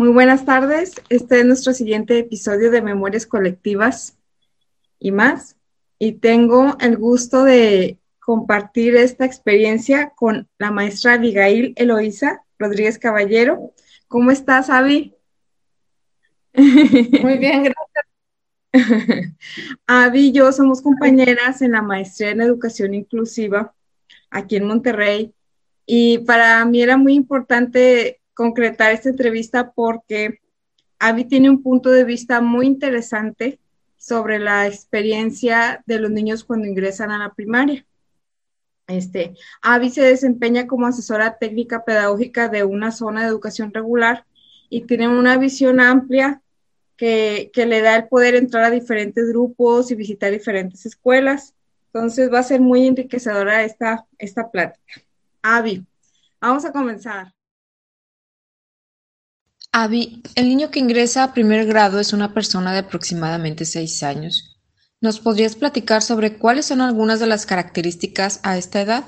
Muy buenas tardes. Este es nuestro siguiente episodio de Memorias Colectivas y más. Y tengo el gusto de compartir esta experiencia con la maestra Abigail Eloísa Rodríguez Caballero. ¿Cómo estás, Avi? Muy bien, gracias. Avi y yo somos compañeras en la maestría en educación inclusiva aquí en Monterrey. Y para mí era muy importante concretar esta entrevista porque Avi tiene un punto de vista muy interesante sobre la experiencia de los niños cuando ingresan a la primaria. Este, Avi se desempeña como asesora técnica pedagógica de una zona de educación regular y tiene una visión amplia que, que, le da el poder entrar a diferentes grupos y visitar diferentes escuelas. Entonces va a ser muy enriquecedora esta, esta plática. Avi, vamos a comenzar. Avi, el niño que ingresa a primer grado es una persona de aproximadamente seis años. ¿Nos podrías platicar sobre cuáles son algunas de las características a esta edad?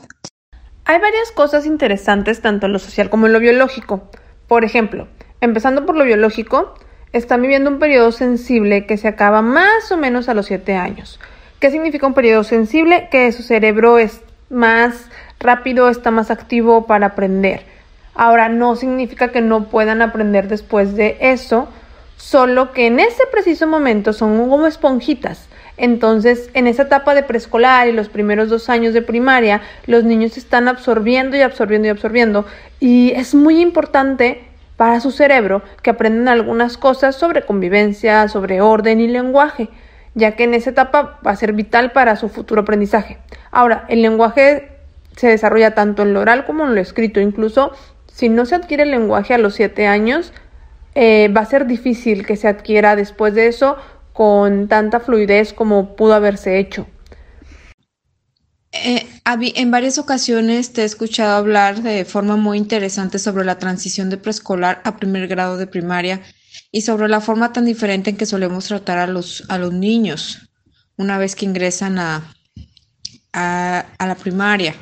Hay varias cosas interesantes tanto en lo social como en lo biológico. Por ejemplo, empezando por lo biológico, están viviendo un periodo sensible que se acaba más o menos a los siete años. ¿Qué significa un periodo sensible? Que su cerebro es más rápido, está más activo para aprender. Ahora, no significa que no puedan aprender después de eso, solo que en ese preciso momento son como esponjitas. Entonces, en esa etapa de preescolar y los primeros dos años de primaria, los niños están absorbiendo y absorbiendo y absorbiendo. Y es muy importante para su cerebro que aprendan algunas cosas sobre convivencia, sobre orden y lenguaje, ya que en esa etapa va a ser vital para su futuro aprendizaje. Ahora, el lenguaje se desarrolla tanto en lo oral como en lo escrito, incluso si no se adquiere el lenguaje a los siete años, eh, va a ser difícil que se adquiera después de eso con tanta fluidez como pudo haberse hecho. Eh, en varias ocasiones te he escuchado hablar de forma muy interesante sobre la transición de preescolar a primer grado de primaria y sobre la forma tan diferente en que solemos tratar a los, a los niños una vez que ingresan a, a la primaria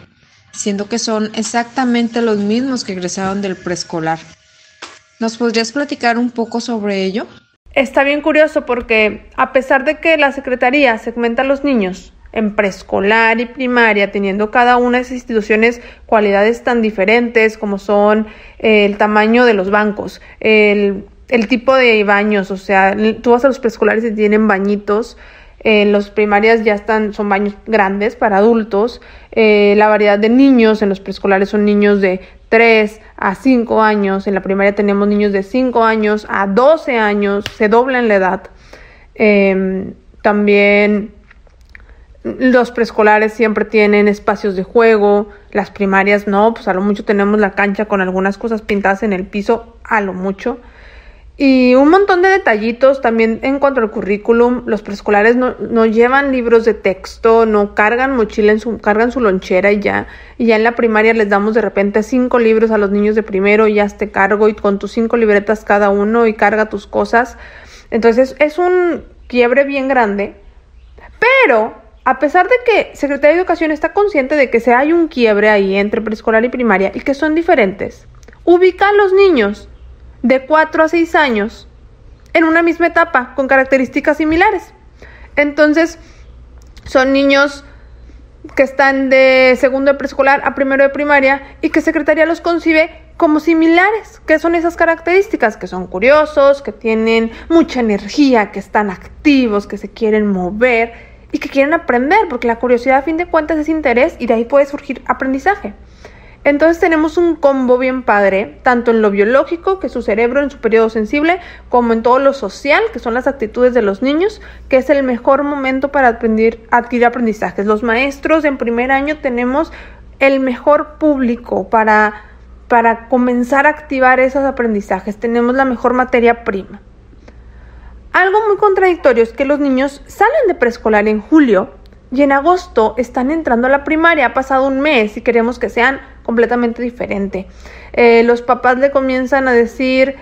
siendo que son exactamente los mismos que egresaron del preescolar. ¿Nos podrías platicar un poco sobre ello? Está bien curioso porque a pesar de que la Secretaría segmenta a los niños en preescolar y primaria, teniendo cada una de esas instituciones cualidades tan diferentes como son el tamaño de los bancos, el, el tipo de baños, o sea, tú vas a los preescolares y tienen bañitos, en los primarias ya están, son baños grandes para adultos. Eh, la variedad de niños en los preescolares son niños de 3 a 5 años. En la primaria tenemos niños de 5 años a 12 años. Se dobla en la edad. Em, también los preescolares siempre tienen espacios de juego. Las primarias no, pues a lo mucho tenemos la cancha con algunas cosas pintadas en el piso, a lo mucho. Y un montón de detallitos también en cuanto al currículum. Los preescolares no, no, llevan libros de texto, no cargan mochila, en su, cargan su lonchera y ya. Y ya en la primaria les damos de repente cinco libros a los niños de primero y ya te cargo y con tus cinco libretas cada uno y carga tus cosas. Entonces es un quiebre bien grande. Pero a pesar de que Secretaría de Educación está consciente de que se hay un quiebre ahí entre preescolar y primaria y que son diferentes, ubica a los niños de 4 a 6 años en una misma etapa con características similares. Entonces, son niños que están de segundo de preescolar a primero de primaria y que Secretaría los concibe como similares. ¿Qué son esas características? Que son curiosos, que tienen mucha energía, que están activos, que se quieren mover y que quieren aprender, porque la curiosidad a fin de cuentas es interés y de ahí puede surgir aprendizaje. Entonces tenemos un combo bien padre, tanto en lo biológico, que es su cerebro en su periodo sensible, como en todo lo social, que son las actitudes de los niños, que es el mejor momento para adquirir aprendizajes. Los maestros en primer año tenemos el mejor público para, para comenzar a activar esos aprendizajes. Tenemos la mejor materia prima. Algo muy contradictorio es que los niños salen de preescolar en julio y en agosto están entrando a la primaria, ha pasado un mes y queremos que sean completamente diferente. Eh, los papás le comienzan a decir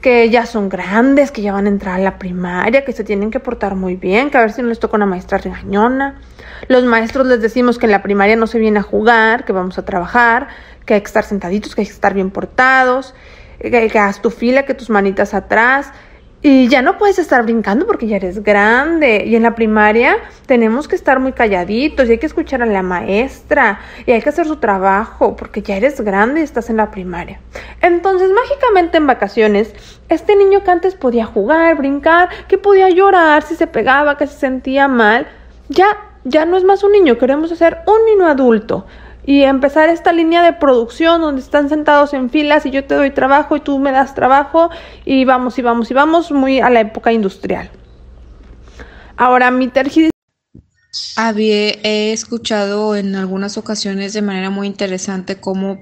que ya son grandes, que ya van a entrar a la primaria, que se tienen que portar muy bien, que a ver si no les toca una maestra regañona. Los maestros les decimos que en la primaria no se viene a jugar, que vamos a trabajar, que hay que estar sentaditos, que hay que estar bien portados. que, que hagas tu fila, que tus manitas atrás. Y ya no puedes estar brincando porque ya eres grande. Y en la primaria tenemos que estar muy calladitos y hay que escuchar a la maestra y hay que hacer su trabajo porque ya eres grande y estás en la primaria. Entonces, mágicamente en vacaciones, este niño que antes podía jugar, brincar, que podía llorar si se pegaba, que se sentía mal, ya, ya no es más un niño, queremos hacer un niño adulto y empezar esta línea de producción donde están sentados en filas y yo te doy trabajo y tú me das trabajo y vamos y vamos y vamos muy a la época industrial. Ahora, mi tergiversación. Había he escuchado en algunas ocasiones de manera muy interesante cómo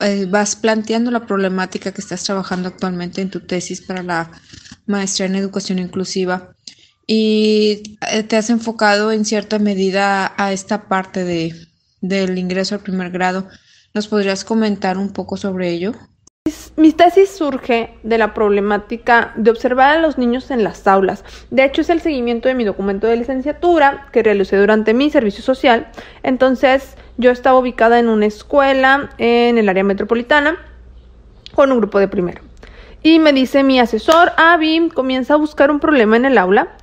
eh, vas planteando la problemática que estás trabajando actualmente en tu tesis para la maestría en educación inclusiva y eh, te has enfocado en cierta medida a esta parte de del ingreso al primer grado. ¿Nos podrías comentar un poco sobre ello? Mi tesis surge de la problemática de observar a los niños en las aulas. De hecho, es el seguimiento de mi documento de licenciatura que realicé durante mi servicio social. Entonces, yo estaba ubicada en una escuela en el área metropolitana con un grupo de primero. Y me dice mi asesor, Avi, comienza a buscar un problema en el aula.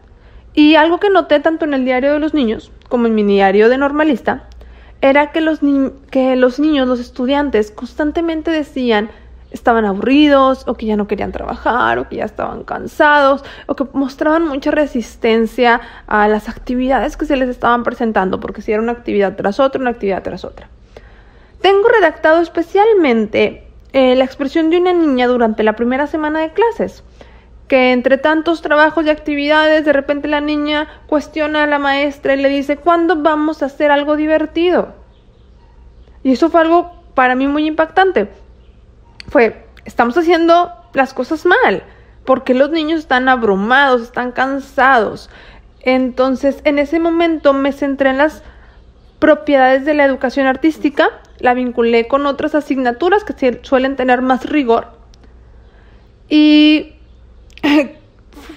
Y algo que noté tanto en el diario de los niños como en mi diario de normalista era que los, que los niños, los estudiantes, constantemente decían estaban aburridos o que ya no querían trabajar o que ya estaban cansados o que mostraban mucha resistencia a las actividades que se les estaban presentando porque si era una actividad tras otra, una actividad tras otra. Tengo redactado especialmente eh, la expresión de una niña durante la primera semana de clases que entre tantos trabajos y actividades, de repente la niña cuestiona a la maestra y le dice, ¿cuándo vamos a hacer algo divertido? Y eso fue algo para mí muy impactante. Fue, estamos haciendo las cosas mal, porque los niños están abrumados, están cansados. Entonces, en ese momento me centré en las propiedades de la educación artística, la vinculé con otras asignaturas que suelen tener más rigor. Y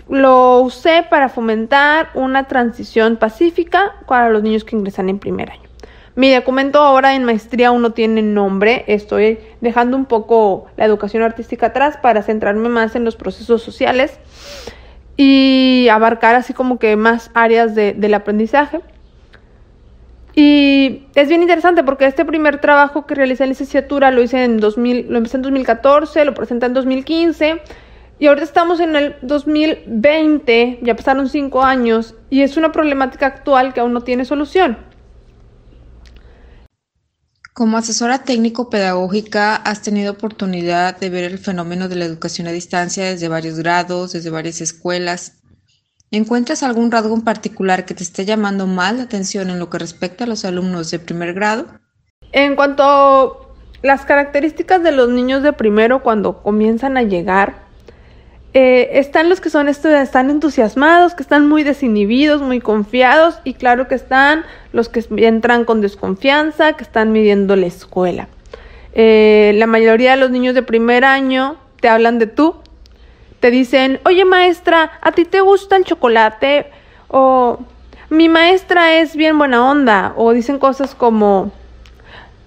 lo usé para fomentar una transición pacífica para los niños que ingresan en primer año. Mi documento ahora en maestría aún no tiene nombre, estoy dejando un poco la educación artística atrás para centrarme más en los procesos sociales y abarcar así como que más áreas del aprendizaje. Y es bien interesante porque este primer trabajo que realicé en licenciatura lo hice en 2000, lo empecé en 2014, lo presenté en 2015 y ahorita estamos en el 2020, ya pasaron cinco años, y es una problemática actual que aún no tiene solución. Como asesora técnico-pedagógica, has tenido oportunidad de ver el fenómeno de la educación a distancia desde varios grados, desde varias escuelas. ¿Encuentras algún rasgo en particular que te esté llamando más la atención en lo que respecta a los alumnos de primer grado? En cuanto a las características de los niños de primero cuando comienzan a llegar, eh, están los que son están entusiasmados, que están muy desinhibidos, muy confiados y claro que están los que entran con desconfianza, que están midiendo la escuela. Eh, la mayoría de los niños de primer año te hablan de tú, te dicen, oye maestra, ¿a ti te gusta el chocolate? O mi maestra es bien buena onda. O dicen cosas como,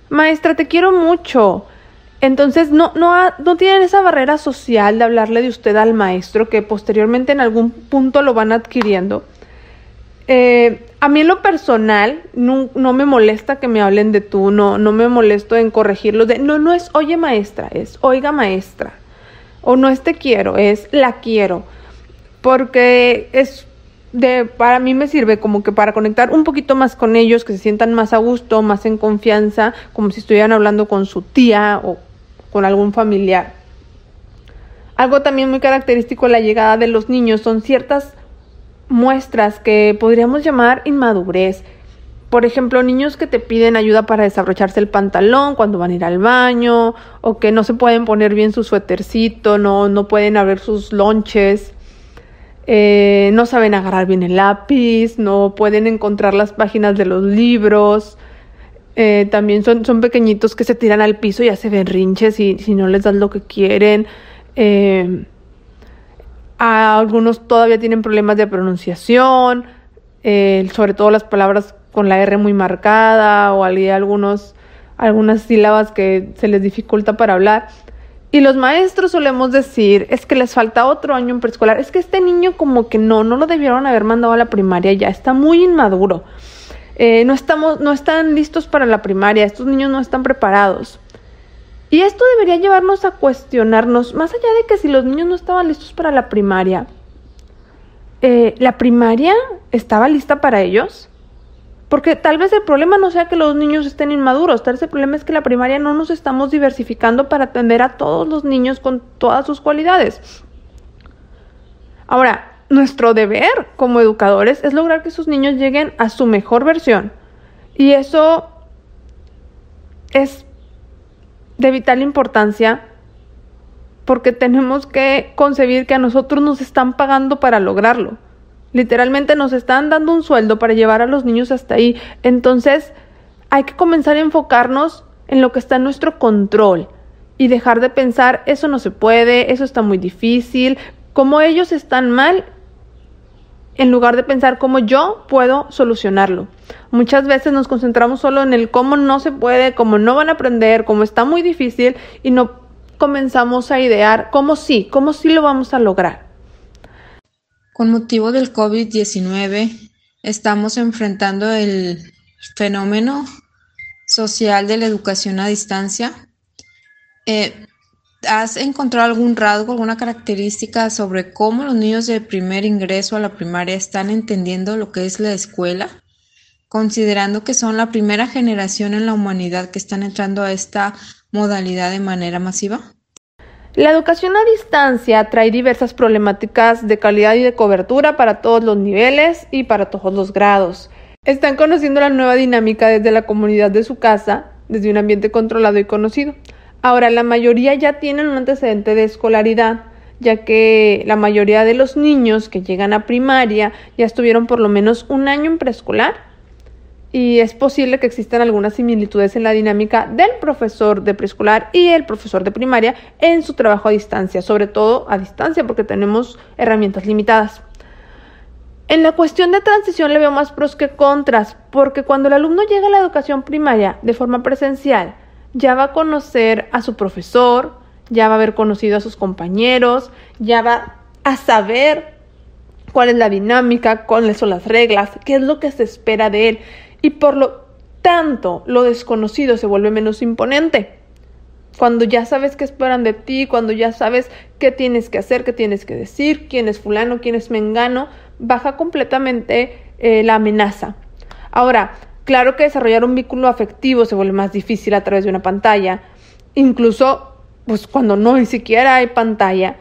maestra, te quiero mucho. Entonces no, no, no tienen esa barrera social de hablarle de usted al maestro que posteriormente en algún punto lo van adquiriendo. Eh, a mí en lo personal no, no, me molesta que me hablen de tú, no, no me molesto en corregirlo de, no, no es oye maestra, es oiga maestra. O no es te quiero, es la quiero. Porque es de, para mí me sirve como que para conectar un poquito más con ellos, que se sientan más a gusto, más en confianza, como si estuvieran hablando con su tía o con algún familiar. Algo también muy característico de la llegada de los niños son ciertas muestras que podríamos llamar inmadurez. Por ejemplo, niños que te piden ayuda para desabrocharse el pantalón cuando van a ir al baño, o que no se pueden poner bien su suétercito, no, no pueden abrir sus lonches, eh, no saben agarrar bien el lápiz, no pueden encontrar las páginas de los libros, eh, también son, son pequeñitos que se tiran al piso y hacen berrinches y si no les das lo que quieren. Eh, algunos todavía tienen problemas de pronunciación, eh, sobre todo las palabras con la R muy marcada o algunos, algunas sílabas que se les dificulta para hablar. Y los maestros solemos decir, es que les falta otro año en preescolar, es que este niño como que no, no lo debieron haber mandado a la primaria ya, está muy inmaduro. Eh, no, estamos, no están listos para la primaria, estos niños no están preparados. Y esto debería llevarnos a cuestionarnos, más allá de que si los niños no estaban listos para la primaria, eh, ¿la primaria estaba lista para ellos? Porque tal vez el problema no sea que los niños estén inmaduros, tal vez el problema es que la primaria no nos estamos diversificando para atender a todos los niños con todas sus cualidades. Ahora, nuestro deber como educadores es lograr que sus niños lleguen a su mejor versión. Y eso es de vital importancia porque tenemos que concebir que a nosotros nos están pagando para lograrlo. Literalmente nos están dando un sueldo para llevar a los niños hasta ahí. Entonces hay que comenzar a enfocarnos en lo que está en nuestro control y dejar de pensar, eso no se puede, eso está muy difícil, como ellos están mal, en lugar de pensar cómo yo puedo solucionarlo. Muchas veces nos concentramos solo en el cómo no se puede, cómo no van a aprender, cómo está muy difícil y no comenzamos a idear cómo sí, cómo sí lo vamos a lograr. Con motivo del COVID-19, estamos enfrentando el fenómeno social de la educación a distancia. Eh, ¿Has encontrado algún rasgo, alguna característica sobre cómo los niños de primer ingreso a la primaria están entendiendo lo que es la escuela? Considerando que son la primera generación en la humanidad que están entrando a esta modalidad de manera masiva. La educación a distancia trae diversas problemáticas de calidad y de cobertura para todos los niveles y para todos los grados. Están conociendo la nueva dinámica desde la comunidad de su casa, desde un ambiente controlado y conocido. Ahora, la mayoría ya tienen un antecedente de escolaridad, ya que la mayoría de los niños que llegan a primaria ya estuvieron por lo menos un año en preescolar y es posible que existan algunas similitudes en la dinámica del profesor de preescolar y el profesor de primaria en su trabajo a distancia, sobre todo a distancia porque tenemos herramientas limitadas. En la cuestión de transición le veo más pros que contras, porque cuando el alumno llega a la educación primaria de forma presencial, ya va a conocer a su profesor, ya va a haber conocido a sus compañeros, ya va a saber cuál es la dinámica, cuáles son las reglas, qué es lo que se espera de él y por lo tanto lo desconocido se vuelve menos imponente. Cuando ya sabes qué esperan de ti, cuando ya sabes qué tienes que hacer, qué tienes que decir, quién es fulano, quién es mengano, baja completamente eh, la amenaza. Ahora, claro que desarrollar un vínculo afectivo se vuelve más difícil a través de una pantalla, incluso pues cuando no ni siquiera hay pantalla,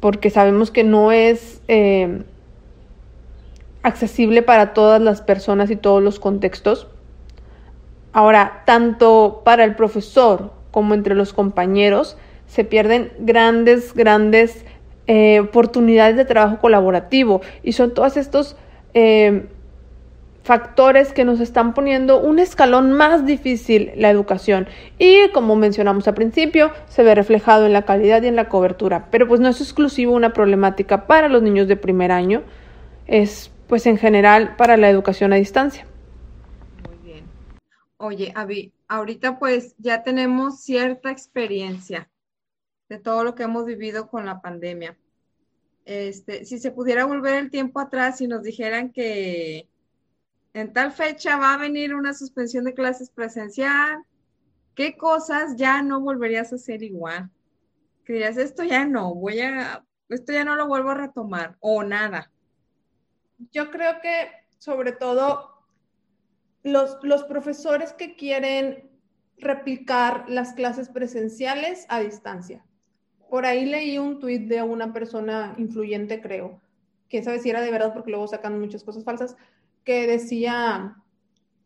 porque sabemos que no es eh, accesible para todas las personas y todos los contextos. Ahora, tanto para el profesor como entre los compañeros, se pierden grandes, grandes eh, oportunidades de trabajo colaborativo y son todos estos eh, factores que nos están poniendo un escalón más difícil la educación y como mencionamos al principio se ve reflejado en la calidad y en la cobertura pero pues no es exclusivo una problemática para los niños de primer año es pues en general para la educación a distancia. Muy bien. Oye, Avi, ahorita pues ya tenemos cierta experiencia de todo lo que hemos vivido con la pandemia. Este, si se pudiera volver el tiempo atrás y nos dijeran que en tal fecha va a venir una suspensión de clases presencial, ¿qué cosas ya no volverías a hacer igual? Que dirías, esto ya no, voy a, esto ya no lo vuelvo a retomar, o nada yo creo que sobre todo los, los profesores que quieren replicar las clases presenciales a distancia. Por ahí leí un tuit de una persona influyente, creo, quién sabe si era de verdad porque luego sacan muchas cosas falsas, que decía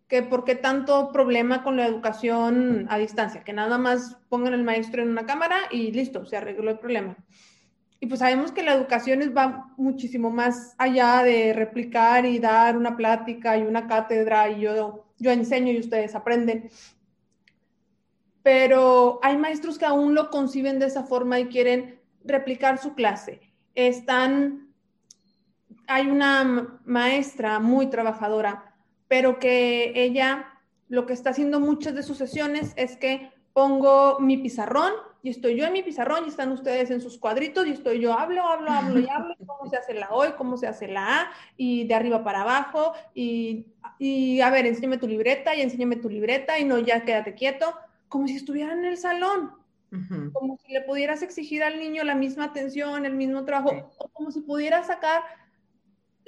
que por qué tanto problema con la educación a distancia, que nada más pongan el maestro en una cámara y listo, se arregló el problema. Y pues sabemos que la educación va muchísimo más allá de replicar y dar una plática y una cátedra y yo, yo enseño y ustedes aprenden. Pero hay maestros que aún lo conciben de esa forma y quieren replicar su clase. Están, hay una maestra muy trabajadora, pero que ella lo que está haciendo muchas de sus sesiones es que pongo mi pizarrón y estoy yo en mi pizarrón y están ustedes en sus cuadritos y estoy yo, hablo, hablo, hablo y hablo, cómo se hace la O y cómo se hace la A y de arriba para abajo y, y a ver, enséñame tu libreta y enséñame tu libreta y no, ya quédate quieto, como si estuvieran en el salón. Como si le pudieras exigir al niño la misma atención, el mismo trabajo, o como si pudieras sacar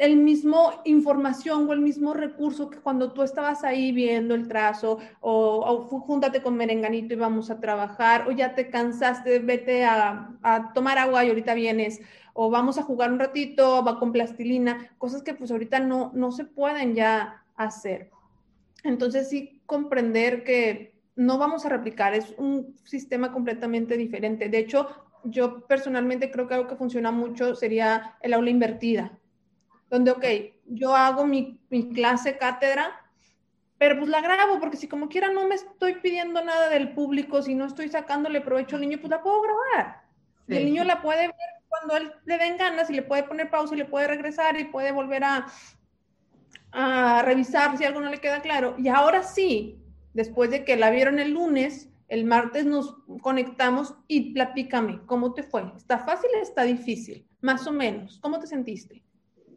el mismo información o el mismo recurso que cuando tú estabas ahí viendo el trazo o, júntate con merenganito y vamos a trabajar o ya te cansaste, vete a, a, tomar agua y ahorita vienes o vamos a jugar un ratito, va con plastilina, cosas que pues ahorita no, no se pueden ya hacer. Entonces sí comprender que no vamos a replicar, es un sistema completamente diferente. De hecho, yo personalmente creo que algo que funciona mucho sería el aula invertida donde, ok, yo hago mi, clase cátedra, pero pues la grabo, porque si como quiera no me estoy pidiendo nada del público, si no estoy sacándole provecho al niño, pues la puedo grabar. Y el niño la puede ver cuando él le den ganas y le puede poner pausa y le puede regresar y puede volver a, a revisar si algo no le queda claro. Y ahora sí, después de que la vieron el lunes, el martes nos conectamos y platícame, ¿cómo te fue? ¿Está fácil o está difícil? Más o menos, ¿cómo te sentiste?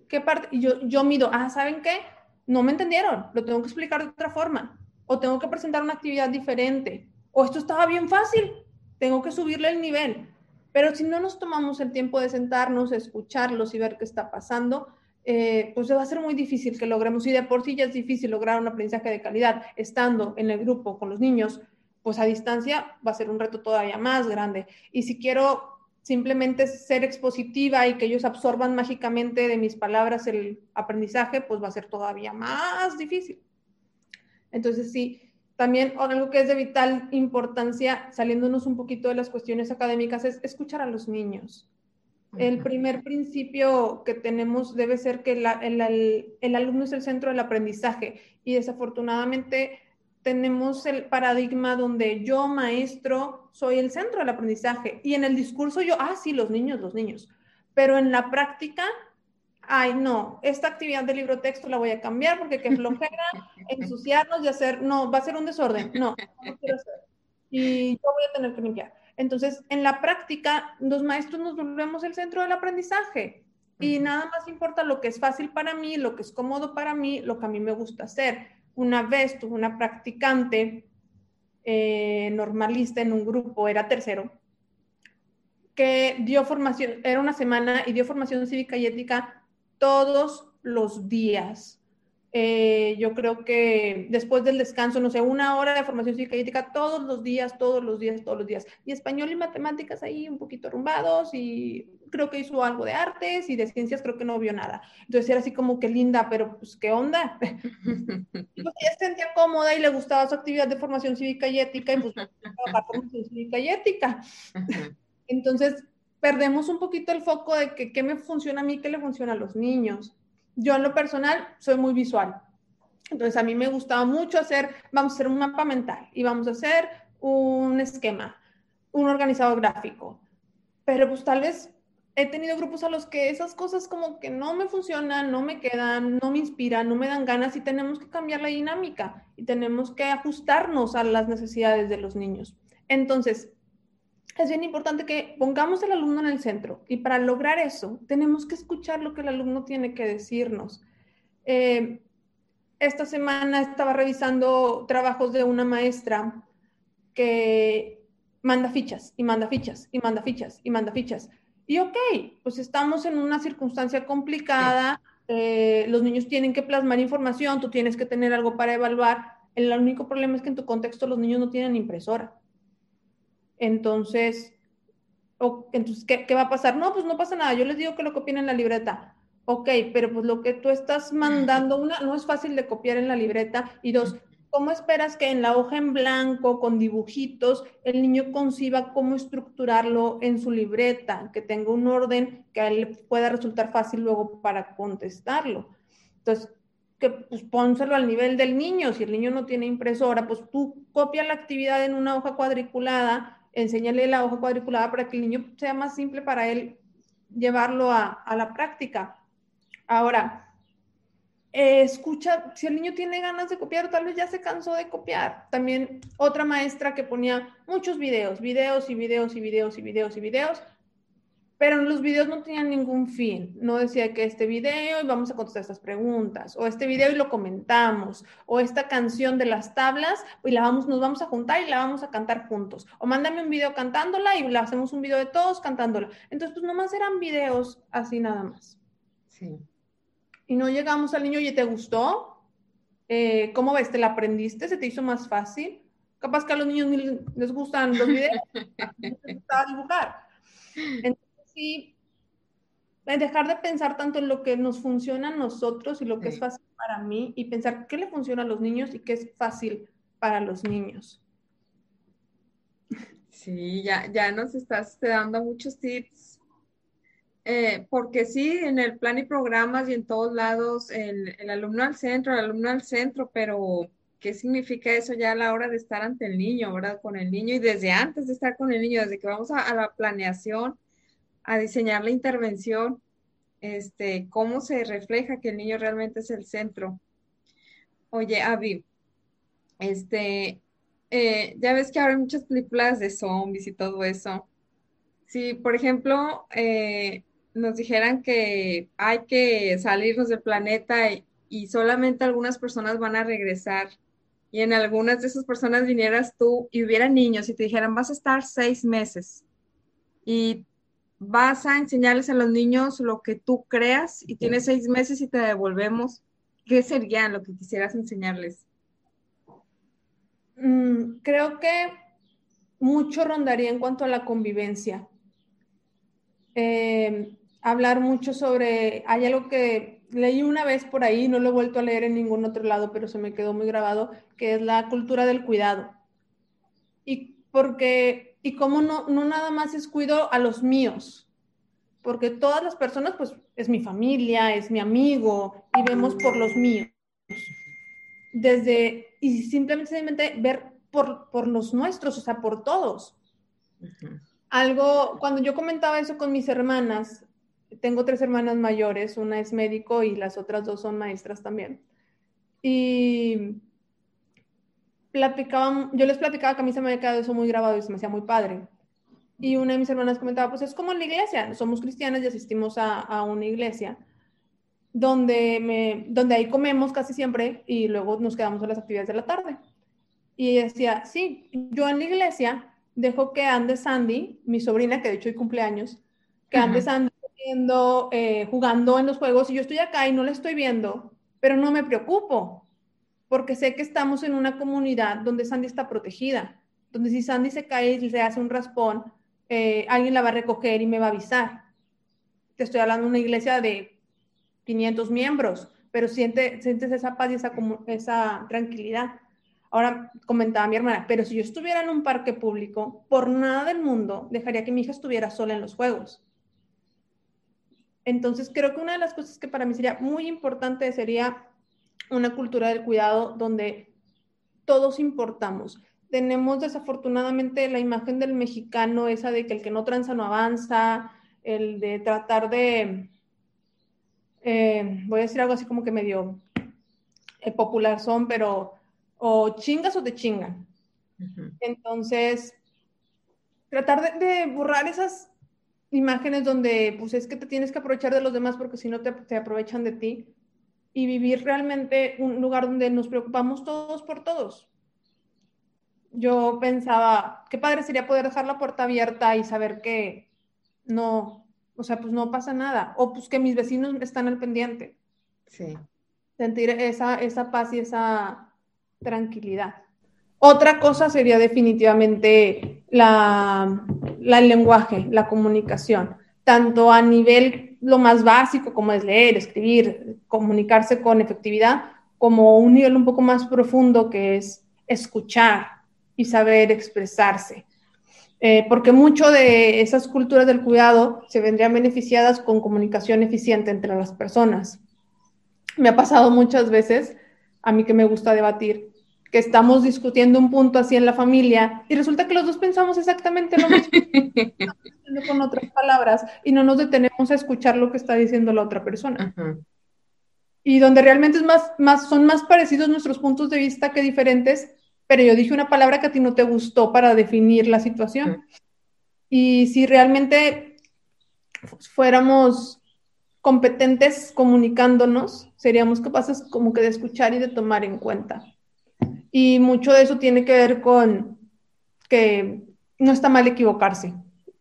¿Qué parte? Yo, yo mido, ah, ¿saben qué? No me entendieron, lo tengo que explicar de otra forma, o tengo que presentar una actividad diferente, o esto estaba bien fácil, tengo que subirle el nivel. Pero si no nos tomamos el tiempo de sentarnos, escucharlos y ver qué está pasando, eh, pues va a ser muy difícil que logremos, y de por sí ya es difícil lograr un aprendizaje de calidad estando en el grupo con los niños, pues a distancia va a ser un reto todavía más grande. Y si quiero simplemente ser expositiva y que ellos absorban mágicamente de mis palabras el aprendizaje, pues va a ser todavía más difícil. Entonces, sí, también algo que es de vital importancia, saliéndonos un poquito de las cuestiones académicas, es escuchar a los niños. El primer principio que tenemos debe ser que el, el alumno es el centro del aprendizaje y desafortunadamente tenemos el paradigma donde yo, maestro, soy el centro del aprendizaje. Y en el discurso yo, ah, sí, los niños, los niños, pero en la práctica, ay, no, esta actividad de libro texto la voy a cambiar porque qué flojera, ensuciarnos y hacer, no, va a ser un desorden, no, no quiero hacer. Y yo voy a tener que limpiar. Entonces, en la práctica, los maestros nos volvemos el centro del aprendizaje. Y nada más importa lo que es fácil para mí, lo que es cómodo para mí, lo que a mí me gusta hacer una vez tuve una practicante eh, normalista en un grupo, era tercero, que dio formación, era una semana y dio formación cívica y ética todos los días. Eh, yo creo que después del descanso, no sé, una hora de formación cívica y ética todos los días, todos los días, todos los días. Y español y matemáticas ahí un poquito arrumbados y creo que hizo algo de artes y de ciencias creo que no vio nada. Entonces era así como que linda, pero pues qué onda. pues ella se sentía cómoda y le gustaba su actividad de formación cívica y ética y pues formación cívica y ética. Entonces perdemos un poquito el foco de que qué me funciona a mí, qué le funciona a los niños. Yo en lo personal soy muy visual. Entonces a mí me gustaba mucho hacer, vamos a hacer un mapa mental y vamos a hacer un esquema, un organizador gráfico. Pero pues tal vez he tenido grupos a los que esas cosas como que no me funcionan, no me quedan, no me inspiran, no me dan ganas y tenemos que cambiar la dinámica y tenemos que ajustarnos a las necesidades de los niños. Entonces, es bien importante que pongamos al alumno en el centro y para lograr eso tenemos que escuchar lo que el alumno tiene que decirnos. Eh, esta semana estaba revisando trabajos de una maestra que manda fichas y manda fichas y manda fichas y manda fichas. Ok, pues estamos en una circunstancia complicada, eh, los niños tienen que plasmar información, tú tienes que tener algo para evaluar. El único problema es que en tu contexto los niños no tienen impresora. Entonces, entonces ¿qué, ¿qué, va a pasar? No, pues no pasa nada, yo les digo que lo copien en la libreta. Ok, pero pues lo que tú estás mandando, una, no es fácil de copiar en la libreta y dos, ¿cómo esperas que en la hoja en blanco, con dibujitos, el niño conciba cómo estructurarlo en su libreta, que tenga un orden que a él pueda resultar fácil luego para contestarlo? Entonces, que pues pónselo al nivel del niño. Si el niño no tiene impresora, pues tú copia la actividad en una hoja cuadriculada enséñale la hoja cuadriculada para que el niño sea más simple para él llevarlo a, la práctica. Ahora, eh, escucha, si el niño tiene ganas de copiar, tal vez ya se cansó de copiar. También otra maestra que ponía muchos videos, videos y videos y videos y videos y videos, pero los videos no tenían ningún fin. No decía que este video y vamos a contestar estas preguntas, o este video y lo comentamos, o esta canción de las tablas y la vamos, nos vamos a juntar y la vamos a cantar juntos, o mándame un video cantándola y le hacemos un video de todos cantándola. Entonces, pues nomás eran videos así nada más. Sí y no llegamos al niño, y ¿te gustó? Eh, ¿Cómo ves? ¿Te la aprendiste? ¿Se te hizo más fácil? Capaz que a los niños les gustan los videos, les gusta dibujar. Entonces, sí, dejar de pensar tanto en lo que nos funciona a nosotros y lo que es fácil para mí y pensar qué le funciona a los niños y qué es fácil para los niños. Sí, ya, ya nos estás dando muchos tips eh, porque sí, en el plan y programas y en todos lados, el, alumno al centro, el alumno al centro, pero ¿qué significa eso ya a la hora de estar ante el niño, verdad? Con el niño y desde antes de estar con el niño, desde que vamos a, la planeación, a diseñar la intervención, este, cómo se refleja que el niño realmente es el centro. Oye, Avi, este, eh, ya ves que ahora hay muchas películas de zombies y todo eso. Sí, por ejemplo, eh, nos dijeran que hay que salirnos del planeta y, solamente algunas personas van a regresar y en algunas de esas personas vinieras tú y hubiera niños y te dijeran vas a estar seis meses y vas a enseñarles a los niños lo que tú creas y tienes seis meses y te devolvemos, ¿qué sería lo que quisieras enseñarles? Mm, creo que mucho rondaría en cuanto a la convivencia. Eh, hablar mucho sobre, hay algo que leí una vez por ahí, no lo he vuelto a leer en ningún otro lado, pero se me quedó muy grabado, que es la cultura del cuidado. Y porque, y cómo no, no nada más es cuido a los míos, porque todas las personas, pues es mi familia, es mi amigo, y vemos por los míos. Desde, y simplemente, simplemente ver por, por los nuestros, o sea, por todos. Algo, cuando yo comentaba eso con mis hermanas, tengo tres hermanas mayores, una es médico y las otras dos son maestras también. Y platicaban, yo les platicaba que a mí se me había quedado eso muy grabado y se me hacía muy padre. Y una de mis hermanas comentaba, pues es como en la iglesia, somos cristianas y asistimos a, a una iglesia donde, me, donde ahí comemos casi siempre y luego nos quedamos a las actividades de la tarde. Y decía, sí, yo en la iglesia dejo que ande Sandy, mi sobrina, que de hecho hoy cumpleaños, que ande Sandy eh, jugando en los juegos y yo estoy acá y no la estoy viendo, pero no me preocupo, porque sé que estamos en una comunidad donde Sandy está protegida, donde si Sandy se cae y se hace un raspón, eh, alguien la va a recoger y me va a avisar. Te estoy hablando de una iglesia de 500 miembros, pero siente, sientes esa paz y esa, esa tranquilidad. Ahora comentaba mi hermana, pero si yo estuviera en un parque público, por nada del mundo dejaría que mi hija estuviera sola en los juegos. Entonces, creo que una de las cosas que para mí sería muy importante sería una cultura del cuidado donde todos importamos. Tenemos desafortunadamente la imagen del mexicano, esa de que el que no tranza no avanza, el de tratar de, eh, voy a decir algo así como que medio eh, popular son, pero o chingas o te chingan. Entonces, tratar de, de borrar esas imágenes donde pues es que te tienes que aprovechar de los demás porque si no te, te aprovechan de ti y vivir realmente un lugar donde nos preocupamos todos por todos. Yo pensaba, qué padre sería poder dejar la puerta abierta y saber que no, o sea, pues no pasa nada, o pues que mis vecinos están al pendiente. Sí. Sentir esa, esa paz y esa tranquilidad. Otra cosa sería definitivamente la, el lenguaje, la comunicación, tanto a nivel lo más básico como es leer, escribir, comunicarse con efectividad, como un nivel un poco más profundo que es escuchar y saber expresarse. Eh, porque mucho de esas culturas del cuidado se vendrían beneficiadas con comunicación eficiente entre las personas. Me ha pasado muchas veces, a mí que me gusta debatir, que estamos discutiendo un punto así en la familia y resulta que los dos pensamos exactamente lo mismo con otras palabras y no nos detenemos a escuchar lo que está diciendo la otra persona. y donde realmente es más, más, son más parecidos nuestros puntos de vista que diferentes, pero yo dije una palabra que a ti no te gustó para definir la situación. Y si realmente fuéramos competentes comunicándonos, seríamos capaces como que de escuchar y de tomar en cuenta. Y mucho de eso tiene que ver con que no está mal equivocarse.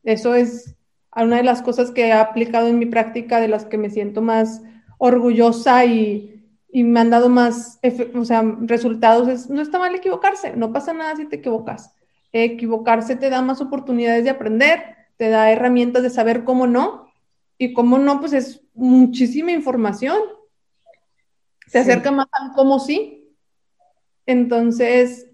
Eso es una de las cosas que he aplicado en mi práctica, de las que me siento más orgullosa y, me han dado más o sea, resultados. Es, no está mal equivocarse, no pasa nada si te equivocas. equivocarse te da más oportunidades de aprender, te da herramientas de saber cómo no, y cómo no, pues es muchísima información. Se acerca más a cómo sí. Entonces,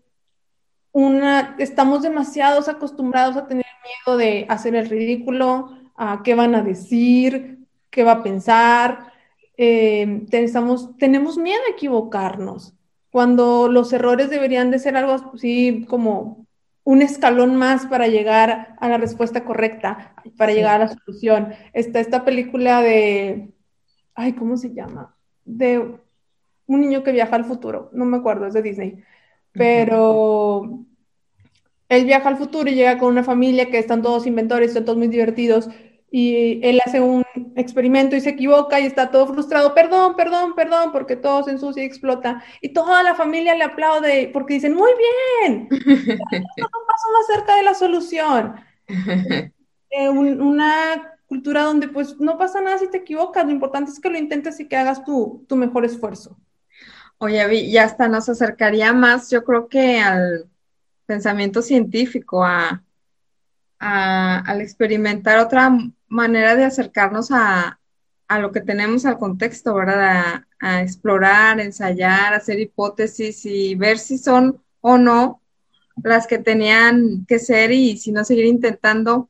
una, estamos demasiados acostumbrados a tener miedo de hacer el ridículo, a qué van a decir, qué va a pensar, eh, tenemos miedo a equivocarnos, cuando los errores deberían de ser algo así como un escalón más para llegar a la respuesta correcta, para llegar a la solución. Está esta película de, ay, ¿cómo se llama? De un niño que viaja al futuro, no me acuerdo, es de Disney, pero él viaja al futuro y llega con una familia que están todos inventores, están todos muy divertidos y él hace un experimento y se equivoca y está todo frustrado, perdón, perdón, perdón, porque todo se ensucia y explota. Y toda la familia le aplaude porque dicen, muy bien, no paso más cerca de la solución. Eh, una cultura donde pues no pasa nada si te equivocas, lo importante es que lo intentes y que hagas tu, tu mejor esfuerzo. Oye, ya hasta nos acercaría más, yo creo que al pensamiento científico, a, al experimentar otra manera de acercarnos a, lo que tenemos al contexto, ¿verdad? A, explorar, ensayar, hacer hipótesis y ver si son o no las que tenían que ser y si no seguir intentando.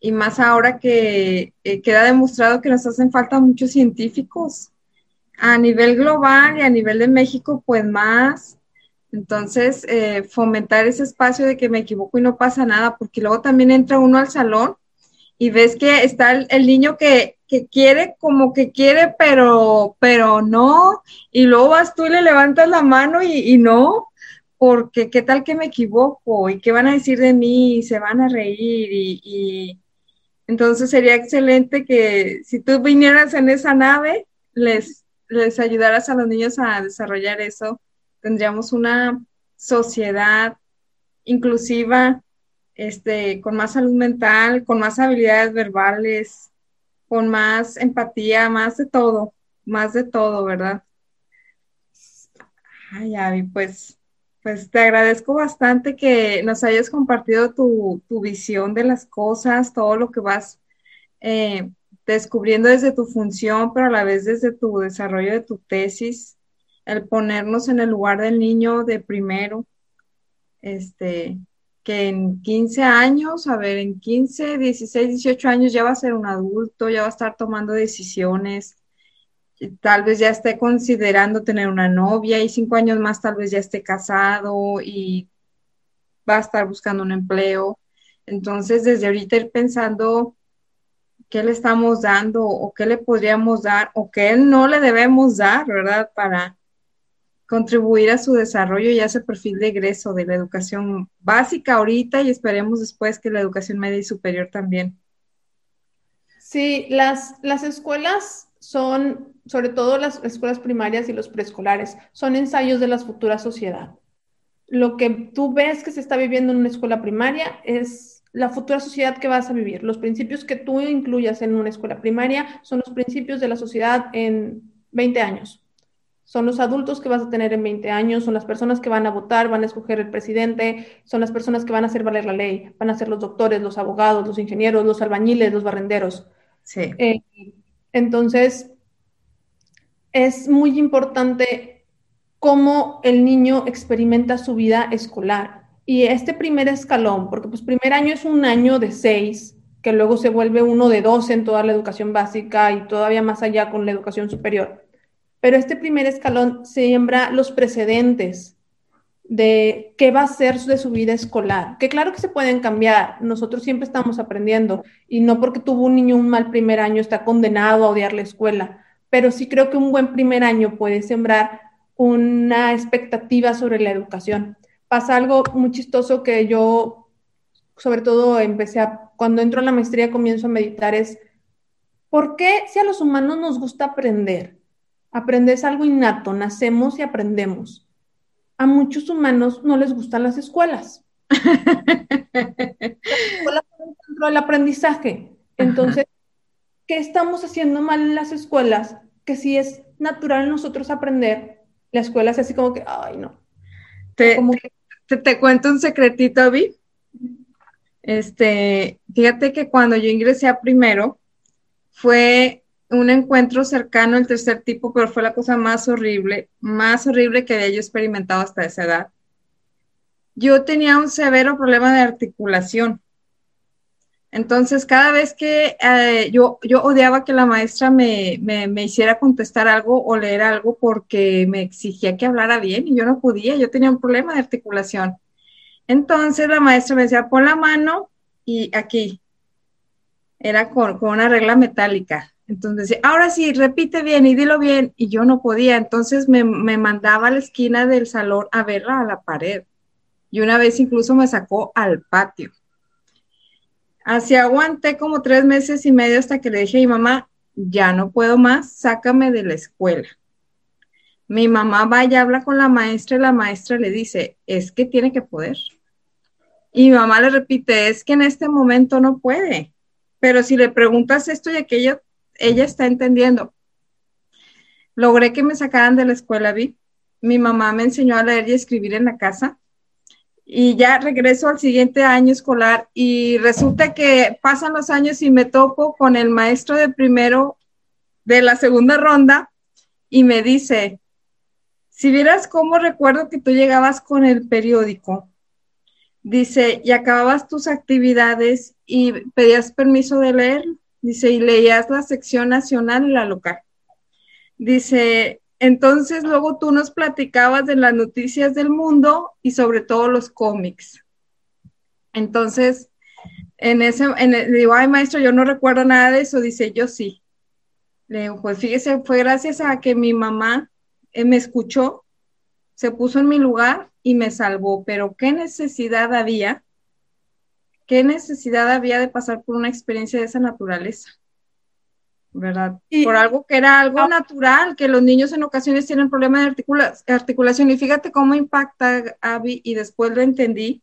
Y más ahora que eh, queda demostrado que nos hacen falta muchos científicos a nivel global y a nivel de México, pues más. Entonces, eh, fomentar ese espacio de que me equivoco y no pasa nada, porque luego también entra uno al salón y ves que está el, niño que, quiere como que quiere, pero, pero no, y luego vas tú y le levantas la mano y, no, porque qué tal que me equivoco y qué van a decir de mí y se van a reír y, entonces sería excelente que si tú vinieras en esa nave, les, les ayudaras a los niños a desarrollar eso, tendríamos una sociedad inclusiva, este, con más salud mental, con más habilidades verbales, con más empatía, más de todo, más de todo, ¿verdad? Ay, Abby, pues, pues te agradezco bastante que nos hayas compartido tu, visión de las cosas, todo lo que vas eh, descubriendo desde tu función, pero a la vez desde tu desarrollo de tu tesis, el ponernos en el lugar del niño de primero, este, que en 15 años, a ver, en 15, 16, 18 años ya va a ser un adulto, ya va a estar tomando decisiones, tal vez ya esté considerando tener una novia y cinco años más tal vez ya esté casado y va a estar buscando un empleo. Entonces, desde ahorita ir pensando qué le estamos dando o qué le podríamos dar o qué no le debemos dar, ¿verdad? Para contribuir a su desarrollo y a ese perfil de egreso de la educación básica ahorita y esperemos después que la educación media y superior también. Sí, las, las escuelas son, sobre todo las escuelas primarias y los preescolares, son ensayos de la futura sociedad. Lo que tú ves que se está viviendo en una escuela primaria es la futura sociedad que vas a vivir. Los principios que tú incluyas en una escuela primaria son los principios de la sociedad en 20 años son los adultos que vas a tener en 20 años, son las personas que van a votar, van a escoger el presidente, son las personas que van a hacer valer la ley, van a ser los doctores, los abogados, los ingenieros, los albañiles, los barrenderos. Sí. Eh, entonces, es muy importante cómo el niño experimenta su vida escolar. Y este primer escalón, porque pues primer año es un año de seis, que luego se vuelve uno de dos en toda la educación básica y todavía más allá con la educación superior pero este primer escalón siembra los precedentes de qué va a ser de su vida escolar, que claro que se pueden cambiar, nosotros siempre estamos aprendiendo y no porque tuvo un niño un mal primer año está condenado a odiar la escuela, pero sí creo que un buen primer año puede sembrar una expectativa sobre la educación. Pasa algo muy chistoso que yo, sobre todo, empecé a, cuando entro a la maestría, comienzo a meditar, es, ¿por qué si a los humanos nos gusta aprender? Aprender es algo innato, nacemos y aprendemos. A muchos humanos no les gustan las escuelas. las dentro del aprendizaje. Entonces, ¿qué estamos haciendo mal en las escuelas? Que si es natural en nosotros aprender, la escuela es así como que, ay, no. Te, te, cuento un secretito, Abby. Este, fíjate que cuando yo ingresé a primero, fue un encuentro cercano al tercer tipo, pero fue la cosa más horrible, más horrible que había yo experimentado hasta esa edad. Yo tenía un severo problema de articulación. Entonces, cada vez que eh, yo, yo odiaba que la maestra me, me, hiciera contestar algo o leer algo porque me exigía que hablara bien y yo no podía, yo tenía un problema de articulación. Entonces, la maestra me decía, pon la mano y aquí. Era con, con una regla metálica. Entonces decía, ahora sí, repite bien y dilo bien. Y yo no podía. Entonces me, me mandaba a la esquina del salón a verla a la pared. Y una vez incluso me sacó al patio. Así aguanté como tres meses y medio hasta que le dije a mi mamá, ya no puedo más, sácame de la escuela. Mi mamá va y habla con la maestra y la maestra le dice, es que tiene que poder. Y mi mamá le repite, es que en este momento no puede. Pero si le preguntas esto y aquello, ella está entendiendo. Logré que me sacaran de la escuela, vi. Mi mamá me enseñó a leer y escribir en la casa y ya regreso al siguiente año escolar y resulta que pasan los años y me topo con el maestro de primero de la segunda ronda y me dice, si vieras cómo recuerdo que tú llegabas con el periódico, dice, y acababas tus actividades y pedías permiso de leer, dice, y leías la sección nacional y la local. Dice, entonces luego tú nos platicabas de las noticias del mundo y sobre todo los cómics. Entonces, en ese, en le digo, ay maestro, yo no recuerdo nada de eso, dice, yo sí. Le digo, pues fíjese, fue gracias a que mi mamá eh, me escuchó, se puso en mi lugar y me salvó, pero ¿qué necesidad había? ¿Qué necesidad había de pasar por una experiencia de esa naturaleza? ¿Verdad? Por algo que era algo natural, que los niños en ocasiones tienen problemas de articulación. Y fíjate cómo impacta, Abby, y después lo entendí,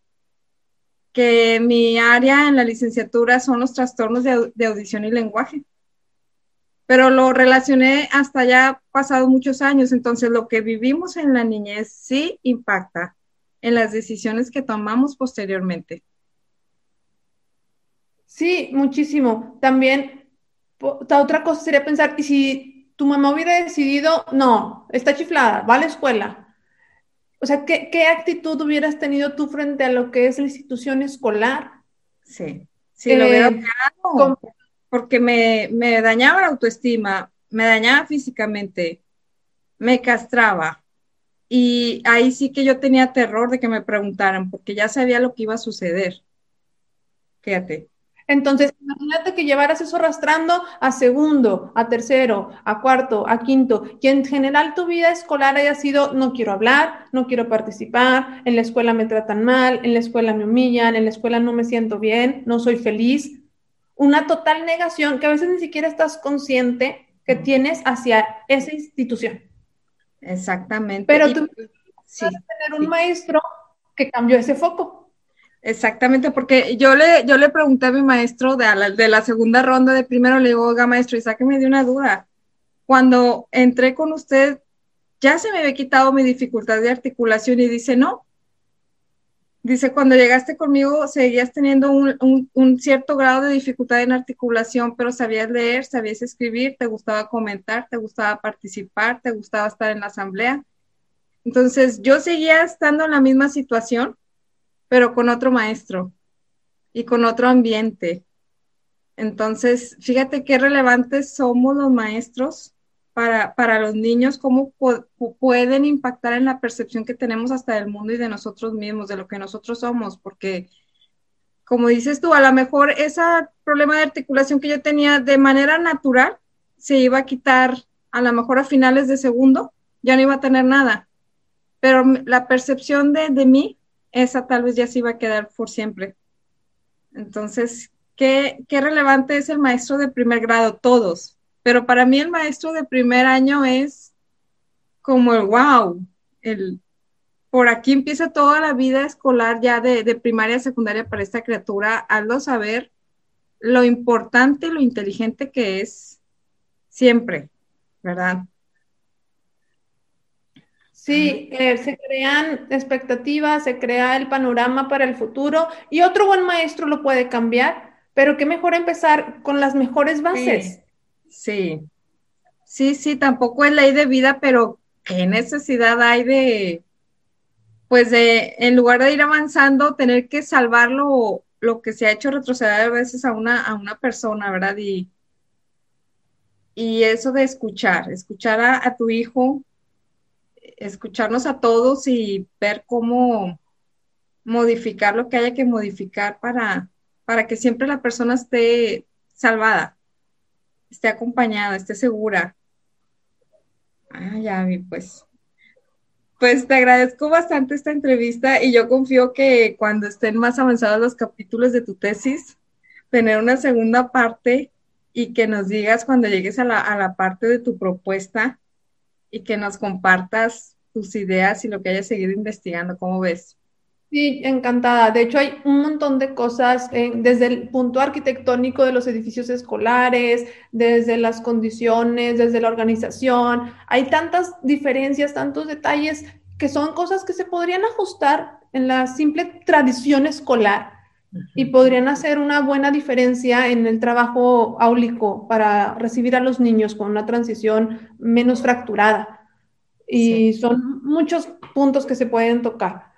que mi área en la licenciatura son los trastornos de, de audición y lenguaje. Pero lo relacioné hasta ya pasado muchos años, entonces lo que vivimos en la niñez sí impacta en las decisiones que tomamos posteriormente. Sí, muchísimo. También otra cosa sería pensar, y si tu mamá hubiera decidido, no, está chiflada, va a la escuela. O sea, ¿qué, actitud hubieras tenido tú frente a lo que es la institución escolar? Sí, sí, lo hubiera eh, porque me, me dañaba la autoestima, me dañaba físicamente, me castraba. Y ahí sí que yo tenía terror de que me preguntaran, porque ya sabía lo que iba a suceder. Fíjate. Entonces, imagínate que llevaras eso arrastrando a segundo, a tercero, a cuarto, a quinto, y en general tu vida escolar haya sido, no quiero hablar, no quiero participar, en la escuela me tratan mal, en la escuela me humillan, en la escuela no me siento bien, no soy feliz. Una total negación que a veces ni siquiera estás consciente que tienes hacia esa institución. Exactamente. Pero tú sí, tener un maestro que cambió ese foco. Exactamente, porque yo le, yo le pregunté a mi maestro de la, de la segunda ronda de primero, le digo, oiga maestro, y sáqueme de una duda. Cuando entré con usted, ya se me había quitado mi dificultad de articulación y dice, no. Dice, cuando llegaste conmigo seguías teniendo un, un cierto grado de dificultad en articulación, pero sabías leer, sabías escribir, te gustaba comentar, te gustaba participar, te gustaba estar en la asamblea. Entonces, yo seguía estando en la misma situación, pero con otro maestro y con otro ambiente. Entonces, fíjate qué relevantes somos los maestros para, para los niños, cómo pueden impactar en la percepción que tenemos hasta del mundo y de nosotros mismos, de lo que nosotros somos, porque como dices tú, a lo mejor ese problema de articulación que yo tenía de manera natural se iba a quitar a lo mejor a finales de segundo, ya no iba a tener nada. Pero la percepción de, de mí, esa tal vez ya se iba a quedar por siempre. Entonces, ¿qué, qué relevante es el maestro de primer grado? Todos. Pero para mí el maestro de primer año es como el wow, el, por aquí empieza toda la vida escolar ya de, de primaria a secundaria para esta criatura, hazlo saber lo importante lo inteligente que es siempre, ¿verdad? Sí, eh, se crean expectativas, se crea el panorama para el futuro y otro buen maestro lo puede cambiar, pero qué mejor empezar con las mejores bases. Sí, sí, sí, tampoco es ley de vida, pero qué necesidad hay de, pues de, en lugar de ir avanzando, tener que salvarlo lo que se ha hecho retroceder a veces a una, a una persona, ¿verdad? Y, y eso de escuchar, escuchar a tu hijo, escucharnos a todos y ver cómo modificar lo que haya que modificar para, para que siempre la persona esté salvada, esté acompañada, esté segura. Ah, ya vi, pues. Pues te agradezco bastante esta entrevista y yo confío que cuando estén más avanzados los capítulos de tu tesis, tener una segunda parte y que nos digas cuando llegues a la, a la parte de tu propuesta y que nos compartas tus ideas y lo que hayas seguido investigando. ¿Cómo ves? Sí, encantada. De hecho, hay un montón de cosas eh, desde el punto arquitectónico de los edificios escolares, desde las condiciones, desde la organización. Hay tantas diferencias, tantos detalles que son cosas que se podrían ajustar en la simple tradición escolar y podrían hacer una buena diferencia en el trabajo áulico para recibir a los niños con una transición menos fracturada. Y son muchos puntos que se pueden tocar.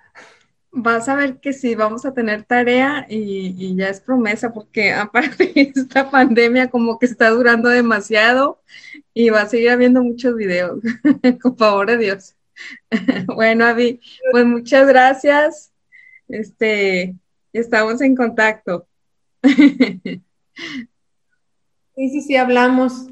Vas a ver que sí, vamos a tener tarea y, ya es promesa, porque aparte esta pandemia como que está durando demasiado y va a seguir habiendo muchos videos, con favor de Dios. bueno, Avi, pues muchas gracias. Este, Estamos en contacto. Sí, sí, sí, hablamos.